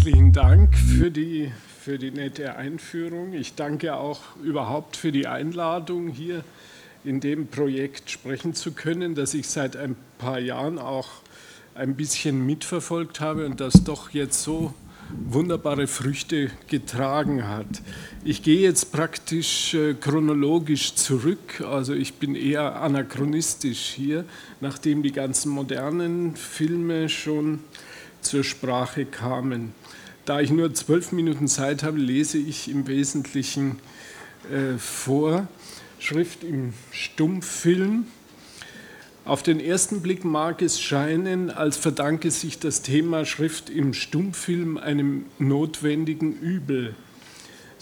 herzlichen Dank für die, für die nette Einführung. Ich danke auch überhaupt für die Einladung, hier in dem Projekt sprechen zu können, das ich seit ein paar Jahren auch ein bisschen mitverfolgt habe und das doch jetzt so wunderbare Früchte getragen hat. Ich gehe jetzt praktisch äh, chronologisch zurück, also ich bin eher anachronistisch hier, nachdem die ganzen modernen Filme schon zur Sprache kamen. Da ich nur zwölf Minuten Zeit habe, lese ich im Wesentlichen äh, vor. Schrift im Stummfilm. Auf den ersten Blick mag es scheinen, als verdanke sich das Thema Schrift im Stummfilm einem notwendigen Übel.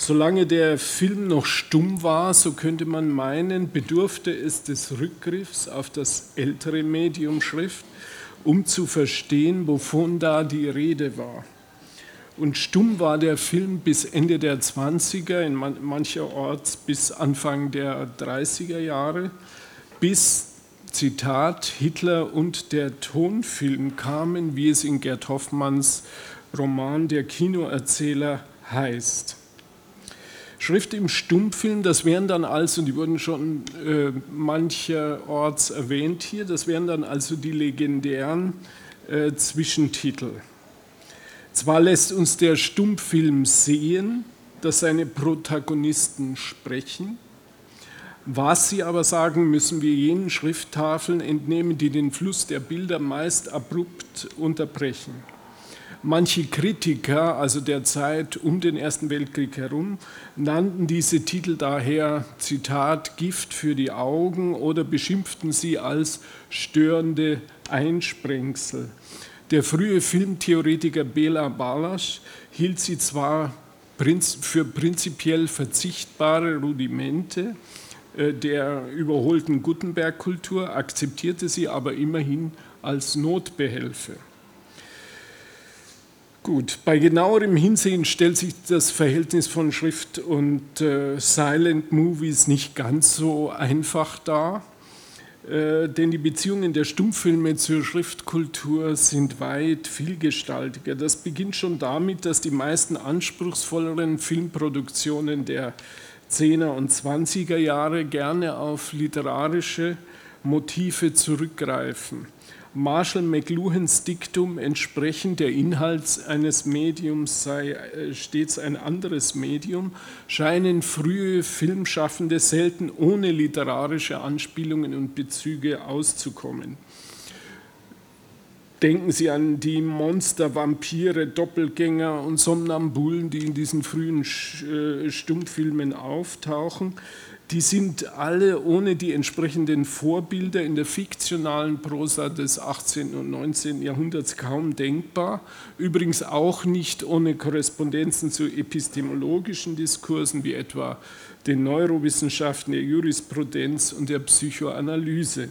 Solange der Film noch stumm war, so könnte man meinen, bedurfte es des Rückgriffs auf das ältere Medium Schrift, um zu verstehen, wovon da die Rede war. Und stumm war der Film bis Ende der 20er, in mancherorts bis Anfang der 30er Jahre, bis, Zitat, Hitler und der Tonfilm kamen, wie es in Gerd Hoffmanns Roman Der Kinoerzähler heißt. Schrift im Stummfilm, das wären dann also, die wurden schon äh, mancherorts erwähnt hier, das wären dann also die legendären äh, Zwischentitel. Zwar lässt uns der Stummfilm sehen, dass seine Protagonisten sprechen, was sie aber sagen, müssen wir jenen Schrifttafeln entnehmen, die den Fluss der Bilder meist abrupt unterbrechen. Manche Kritiker, also der Zeit um den Ersten Weltkrieg herum, nannten diese Titel daher, Zitat, Gift für die Augen oder beschimpften sie als störende Einsprengsel. Der frühe Filmtheoretiker Bela Balasch hielt sie zwar für prinzipiell verzichtbare Rudimente äh, der überholten Gutenberg-Kultur, akzeptierte sie aber immerhin als Notbehelfe. Gut, bei genauerem Hinsehen stellt sich das Verhältnis von Schrift und äh, Silent Movies nicht ganz so einfach dar. Äh, denn die Beziehungen der Stummfilme zur Schriftkultur sind weit vielgestaltiger. Das beginnt schon damit, dass die meisten anspruchsvolleren Filmproduktionen der 10er und 20er Jahre gerne auf literarische Motive zurückgreifen. Marshall McLuhans Diktum entsprechend der Inhalt eines Mediums sei äh, stets ein anderes Medium, scheinen frühe Filmschaffende selten ohne literarische Anspielungen und Bezüge auszukommen. Denken Sie an die Monster, Vampire, Doppelgänger und Somnambulen, die in diesen frühen äh, Stummfilmen auftauchen die sind alle ohne die entsprechenden Vorbilder in der fiktionalen Prosa des 18. und 19. Jahrhunderts kaum denkbar. Übrigens auch nicht ohne Korrespondenzen zu epistemologischen Diskursen wie etwa den Neurowissenschaften, der Jurisprudenz und der Psychoanalyse.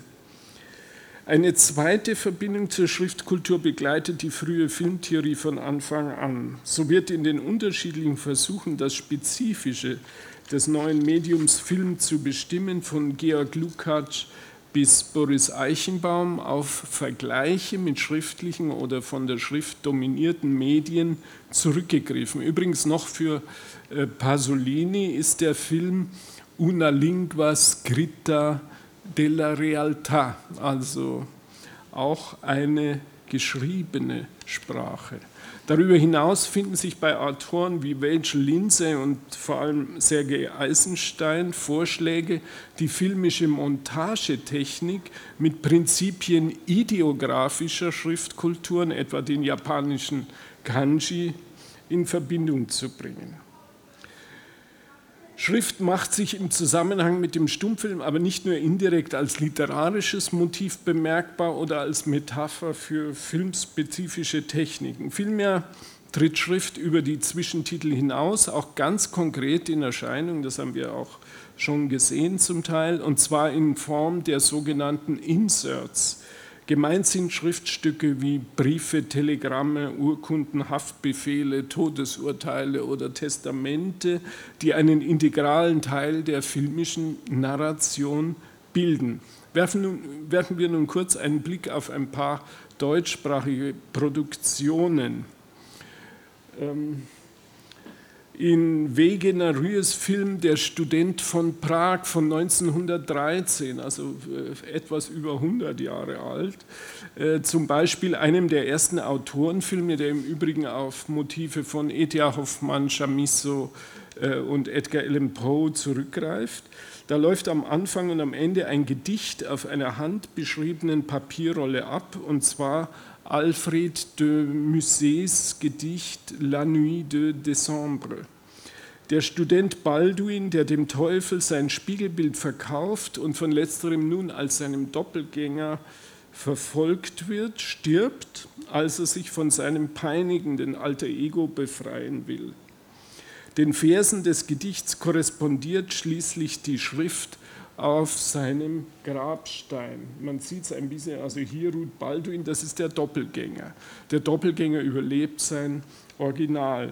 Eine zweite Verbindung zur Schriftkultur begleitet die frühe Filmtheorie von Anfang an. So wird in den unterschiedlichen Versuchen das Spezifische des neuen Mediums Film zu bestimmen, von Georg Lukács bis Boris Eichenbaum auf Vergleiche mit schriftlichen oder von der Schrift dominierten Medien zurückgegriffen. Übrigens noch für äh, Pasolini ist der Film Una lingua scritta della realtà, also auch eine geschriebene Sprache. Darüber hinaus finden sich bei Autoren wie Rachel Lindsay und vor allem Sergei Eisenstein Vorschläge, die filmische Montagetechnik mit Prinzipien ideografischer Schriftkulturen, etwa den japanischen Kanji, in Verbindung zu bringen. Schrift macht sich im Zusammenhang mit dem Stummfilm aber nicht nur indirekt als literarisches Motiv bemerkbar oder als Metapher für filmspezifische Techniken. Vielmehr tritt Schrift über die Zwischentitel hinaus, auch ganz konkret in Erscheinung, das haben wir auch schon gesehen zum Teil, und zwar in Form der sogenannten Inserts. Gemeint sind Schriftstücke wie Briefe, Telegramme, Urkunden, Haftbefehle, Todesurteile oder Testamente, die einen integralen Teil der filmischen Narration bilden. Werfen, werfen wir nun kurz einen Blick auf ein paar deutschsprachige Produktionen. Ähm, in Wegener Rühes Film Der Student von Prag von 1913, also äh, etwas über 100 Jahre alt, äh, zum Beispiel einem der ersten Autorenfilme, der im Übrigen auf Motive von E.T.A. Hoffmann, Chamisso äh, und Edgar Allan Poe zurückgreift. Da läuft am Anfang und am Ende ein Gedicht auf einer handbeschriebenen Papierrolle ab, und zwar Alfred de Musets Gedicht La Nuit de Décembre. Der Student Balduin, der dem Teufel sein Spiegelbild verkauft und von letzterem nun als seinem Doppelgänger verfolgt wird, stirbt, als er sich von seinem peinigenden alter Ego befreien will. Den Versen des Gedichts korrespondiert schließlich die Schrift auf seinem Grabstein. Man sieht es ein bisschen, also hier ruht Balduin, das ist der Doppelgänger. Der Doppelgänger überlebt sein Original.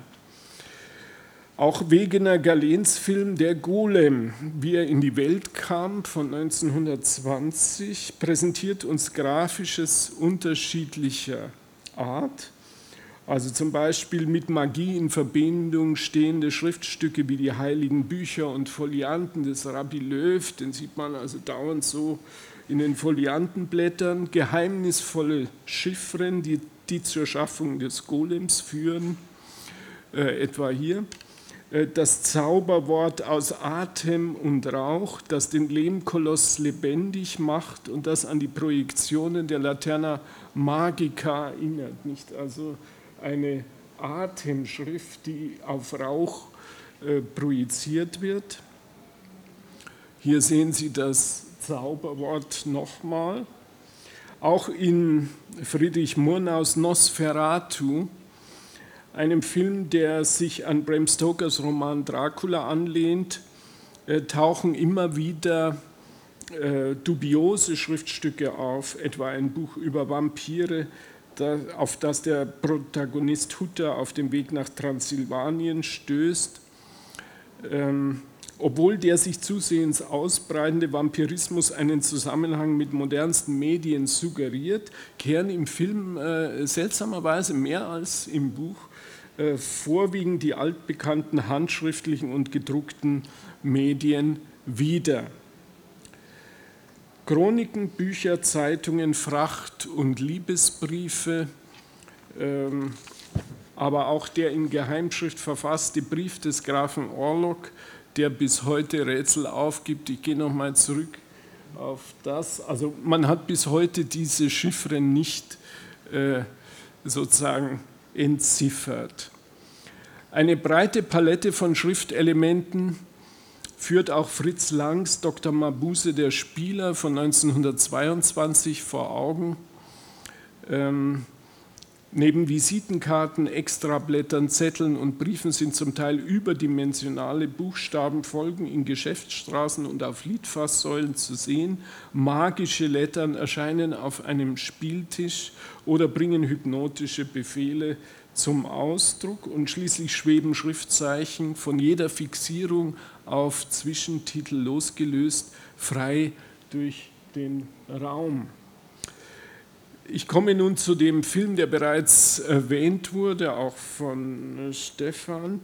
Auch Wegener Galens Film Der Golem, wie er in die Welt kam von 1920, präsentiert uns Grafisches unterschiedlicher Art. Also zum Beispiel mit Magie in Verbindung stehende Schriftstücke wie die heiligen Bücher und Folianten des Rabbi Löw, den sieht man also dauernd so in den Foliantenblättern, geheimnisvolle Chiffren, die, die zur Schaffung des Golems führen, äh, etwa hier. Äh, das Zauberwort aus Atem und Rauch, das den Lehmkoloss lebendig macht und das an die Projektionen der Laterna Magica erinnert. Nicht also eine Atemschrift, die auf Rauch äh, projiziert wird. Hier sehen Sie das Zauberwort nochmal. Auch in Friedrich Murnaus Nosferatu, einem Film, der sich an Bram Stokers Roman Dracula anlehnt, äh, tauchen immer wieder äh, dubiose Schriftstücke auf, etwa ein Buch über Vampire, auf das der Protagonist Hutter auf dem Weg nach Transsilvanien stößt. Ähm, obwohl der sich zusehends ausbreitende Vampirismus einen Zusammenhang mit modernsten Medien suggeriert, kehren im Film äh, seltsamerweise mehr als im Buch äh, vorwiegend die altbekannten handschriftlichen und gedruckten Medien wieder. Chroniken, Bücher, Zeitungen, Fracht- und Liebesbriefe, ähm, aber auch der in Geheimschrift verfasste Brief des Grafen Orlok, der bis heute Rätsel aufgibt. Ich gehe nochmal zurück auf das. Also man hat bis heute diese Chiffren nicht äh, sozusagen entziffert. Eine breite Palette von Schriftelementen führt auch Fritz Langs Dr. Mabuse der Spieler von 1922 vor Augen. Ähm, neben Visitenkarten, Extrablättern, Zetteln und Briefen sind zum Teil überdimensionale Buchstabenfolgen in Geschäftsstraßen und auf Litfaßsäulen zu sehen. Magische Lettern erscheinen auf einem Spieltisch oder bringen hypnotische Befehle zum Ausdruck und schließlich schweben Schriftzeichen von jeder Fixierung auf Zwischentitel losgelöst frei durch den Raum. Ich komme nun zu dem Film, der bereits erwähnt wurde, auch von Stefan.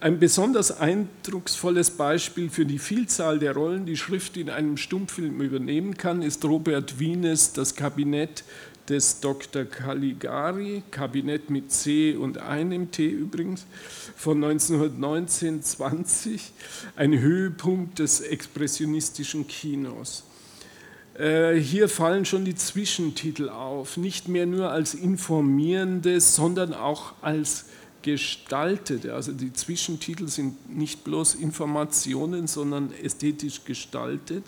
Ein besonders eindrucksvolles Beispiel für die Vielzahl der Rollen, die Schrift in einem Stummfilm übernehmen kann, ist Robert Wienes Das Kabinett des Dr. Caligari, Kabinett mit C und einem T übrigens, von 1919-20, ein Höhepunkt des expressionistischen Kinos. Äh, hier fallen schon die Zwischentitel auf, nicht mehr nur als informierende, sondern auch als gestaltete. Also die Zwischentitel sind nicht bloß Informationen, sondern ästhetisch gestaltet.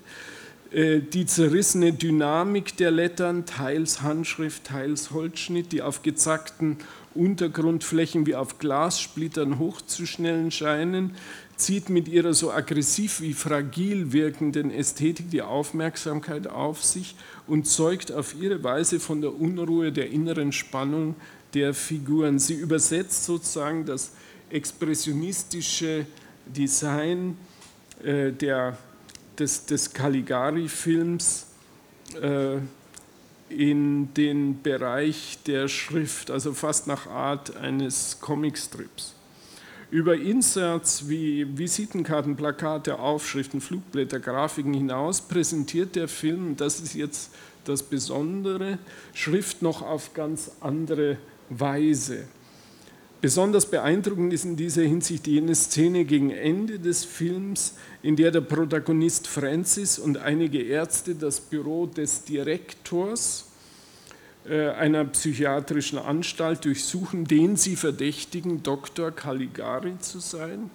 Äh, die zerrissene Dynamik der Lettern, teils Handschrift, teils Holzschnitt, die auf gezackten Untergrundflächen wie auf Glassplittern hochzuschnellen scheinen, zieht mit ihrer so aggressiv wie fragil wirkenden Ästhetik die Aufmerksamkeit auf sich und zeugt auf ihre Weise von der Unruhe der inneren Spannung der Figuren. Sie übersetzt sozusagen das expressionistische Design äh, der, der, des, des Caligari-Films äh, in den Bereich der Schrift, also fast nach Art eines Comicstrips. Über Inserts wie Visitenkarten, Plakate, Aufschriften, Flugblätter, Grafiken hinaus präsentiert der Film, das ist jetzt das Besondere, Schrift noch auf ganz andere Weise. Besonders beeindruckend ist in dieser Hinsicht jene Szene gegen Ende des Films, in der der Protagonist Francis und einige Ärzte das Büro des Direktors äh, einer psychiatrischen Anstalt durchsuchen, den sie verdächtigen, Dr. Caligari zu sein.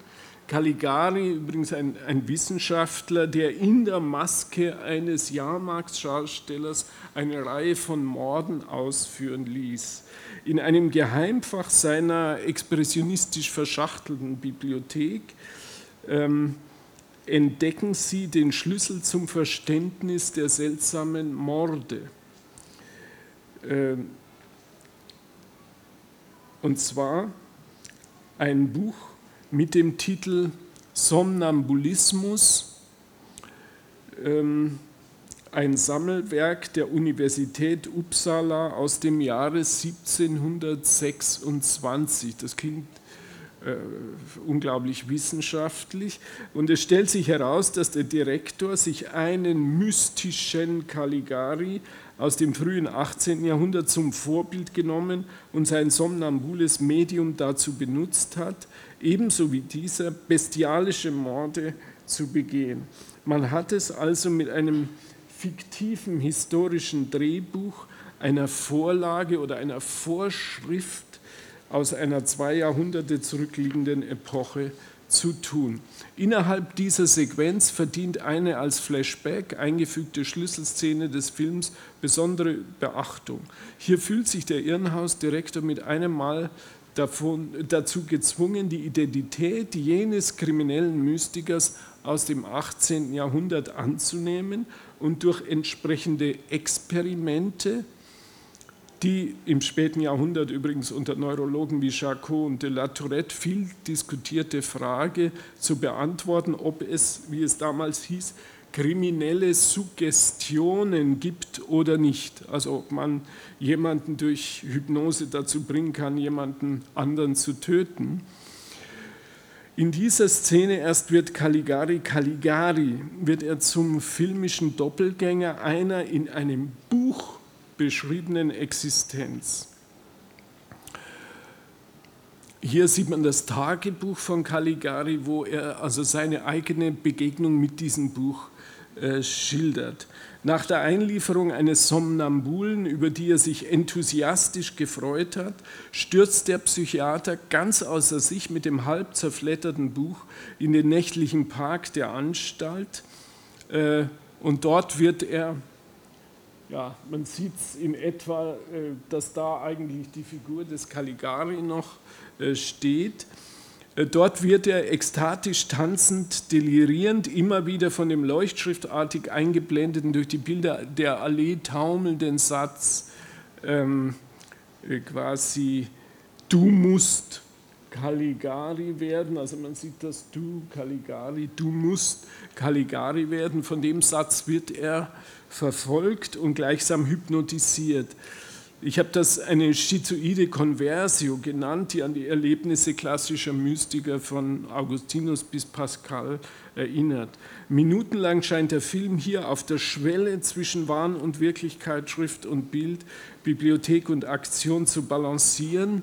Caligari, übrigens ein, ein, Wissenschaftler, der in der Maske eines Jahrmarktsschaustellers eine Reihe von Morden ausführen ließ. In einem Geheimfach seiner expressionistisch verschachtelten Bibliothek ähm, entdecken sie den Schlüssel zum Verständnis der seltsamen Morde. Ähm, und zwar ein Buch mit dem Titel Somnambulismus, ähm, ein Sammelwerk der Universität Uppsala aus dem Jahre 1726. Das klingt äh, unglaublich wissenschaftlich. Und es stellt sich heraus, dass der Direktor sich einen mystischen Caligari aus dem frühen 18. Jahrhundert zum Vorbild genommen und sein somnambules Medium dazu benutzt hat, ebenso wie dieser bestialische Morde zu begehen. Man hat es also mit einem fiktiven historischen Drehbuch, einer Vorlage oder einer Vorschrift aus einer zwei Jahrhunderte zurückliegenden Epoche zu tun. Innerhalb dieser Sequenz verdient eine als Flashback eingefügte Schlüsselszene des Films besondere Beachtung. Hier fühlt sich der Irrenhausdirektor mit einem Mal davon, dazu gezwungen, die Identität jenes kriminellen Mystikers aus dem 18. Jahrhundert anzunehmen und durch entsprechende Experimente, die im späten Jahrhundert übrigens unter Neurologen wie Charcot und de la Tourette viel diskutierte Frage zu beantworten, ob es, wie es damals hieß, kriminelle Suggestionen gibt oder nicht. Also ob man jemanden durch Hypnose dazu bringen kann, jemanden anderen zu töten. In dieser Szene erst wird Caligari Caligari, wird er zum filmischen Doppelgänger einer in einem Buch beschriebenen Existenz. Hier sieht man das Tagebuch von Caligari, wo er also seine eigene Begegnung mit diesem Buch äh, schildert. Nach der Einlieferung eines Somnambulen, über die er sich enthusiastisch gefreut hat, stürzt der Psychiater ganz außer sich mit dem halb zerfledderten Buch in den nächtlichen Park der Anstalt. Äh, und dort wird er, ja, man sieht es in etwa, äh, dass da eigentlich die Figur des Caligari noch steht. Äh, dort wird er ekstatisch tanzend, delirierend, immer wieder von dem leuchtschriftartig eingeblendeten, durch die Bilder der Allee taumelnden Satz ähm, äh, quasi, du musst Caligari werden, also man sieht das du Caligari, du musst Caligari werden, von dem Satz wird er verfolgt und gleichsam hypnotisiert. Ich habe das eine schizoide Conversio genannt, die an die Erlebnisse klassischer Mystiker von Augustinus bis Pascal erinnert. Minutenlang scheint der Film hier auf der Schwelle zwischen Wahn und Wirklichkeit, Schrift und Bild, Bibliothek und Aktion zu balancieren.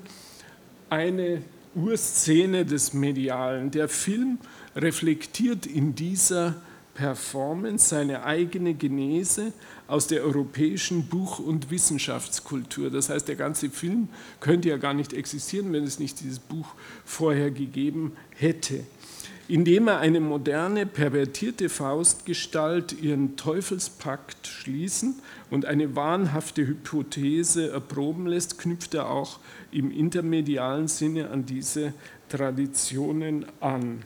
Eine Urszene des Medialen. Der Film reflektiert in dieser Performance seine eigene Genese aus der europäischen Buch- und Wissenschaftskultur. Das heißt, der ganze Film könnte ja gar nicht existieren, wenn es nicht dieses Buch vorher gegeben hätte. Indem er eine moderne, pervertierte Faustgestalt ihren Teufelspakt schließen und eine wahnhafte Hypothese erproben lässt, knüpft er auch im intermedialen Sinne an diese Traditionen an.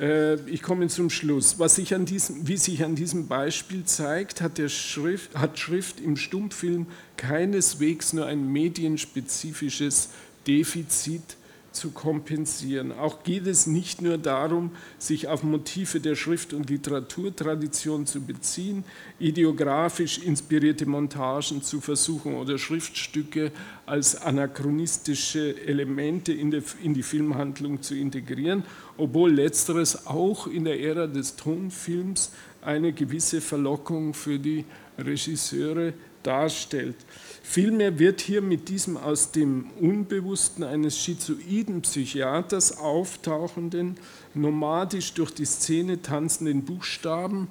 Äh, ich komme zum Schluss. Was sich an diesem, wie sich an diesem Beispiel zeigt, hat, Schrift, hat Schrift im Stummfilm keineswegs nur ein medienspezifisches Defizit zu kompensieren. Auch geht es nicht nur darum, sich auf Motive der Schrift- und Literaturtradition zu beziehen, ideografisch inspirierte Montagen zu versuchen oder Schriftstücke als anachronistische Elemente in, die Filmhandlung zu integrieren, obwohl letzteres auch in der Ära des Tonfilms eine gewisse Verlockung für die Regisseure darstellt. Vielmehr wird hier mit diesem aus dem Unbewussten eines schizoiden Psychiaters auftauchenden, nomadisch durch die Szene tanzenden Buchstaben,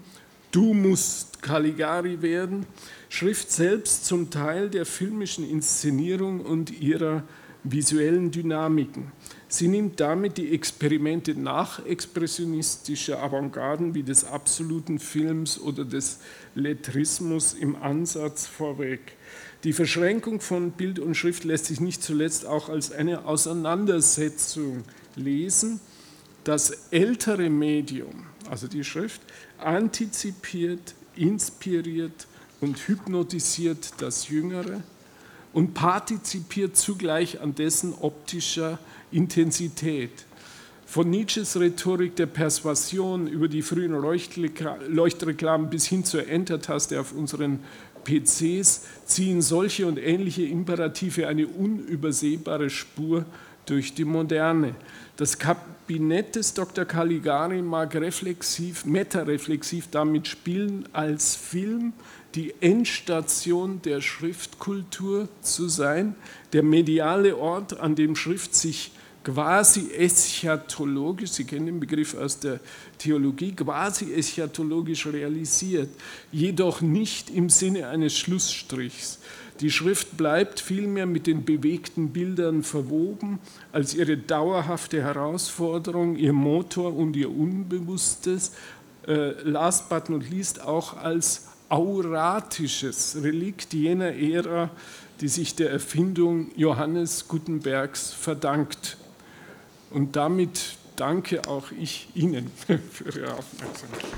du musst Caligari werden, Schrift selbst zum Teil der filmischen Inszenierung und ihrer visuellen Dynamiken. Sie nimmt damit die Experimente nachexpressionistischer Avantgarden wie des absoluten Films oder des Lettrismus im Ansatz vorweg. Die Verschränkung von Bild und Schrift lässt sich nicht zuletzt auch als eine Auseinandersetzung lesen. Das ältere Medium, also die Schrift, antizipiert, inspiriert und hypnotisiert das jüngere und partizipiert zugleich an dessen optischer Intensität. Von Nietzsches Rhetorik der Persuasion über die frühen Leuchtreklamen bis hin zur Enter-Taste auf unseren PCs ziehen solche und ähnliche Imperative eine unübersehbare Spur durch die Moderne. Das Kabinett des Dr. Caligari mag reflexiv, metareflexiv damit spielen, als Film die Endstation der Schriftkultur zu sein, der mediale Ort, an dem Schrift sich quasi eschatologisch, Sie kennen den Begriff aus der Theologie, quasi eschatologisch realisiert, jedoch nicht im Sinne eines Schlussstrichs. Die Schrift bleibt vielmehr mit den bewegten Bildern verwoben als ihre dauerhafte Herausforderung, ihr Motor und ihr Unbewusstes, äh, last but not least auch als auratisches Relikt jener Ära, die sich der Erfindung Johannes Gutenbergs verdankt. Und damit danke auch ich Ihnen für Ihre Aufmerksamkeit.